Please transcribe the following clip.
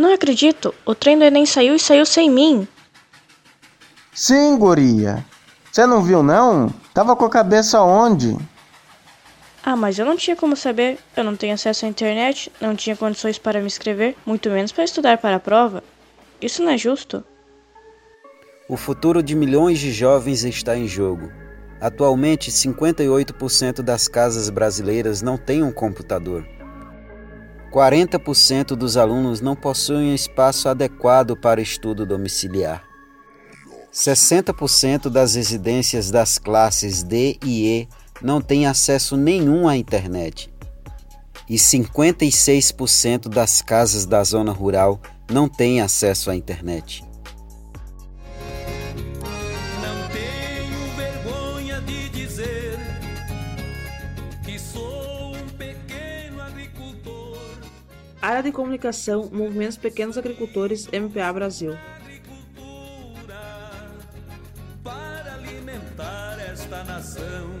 Não acredito, o trem do Enem saiu e saiu sem mim. Sim, guria. Você não viu, não? Tava com a cabeça onde? Ah, mas eu não tinha como saber. Eu não tenho acesso à internet, não tinha condições para me inscrever, muito menos para estudar para a prova. Isso não é justo. O futuro de milhões de jovens está em jogo. Atualmente, 58% das casas brasileiras não têm um computador. 40% dos alunos não possuem espaço adequado para estudo domiciliar. 60% das residências das classes D e E não têm acesso nenhum à internet. E 56% das casas da zona rural não têm acesso à internet. Área de Comunicação, Movimentos Pequenos Agricultores, MPA Brasil. Para alimentar esta nação.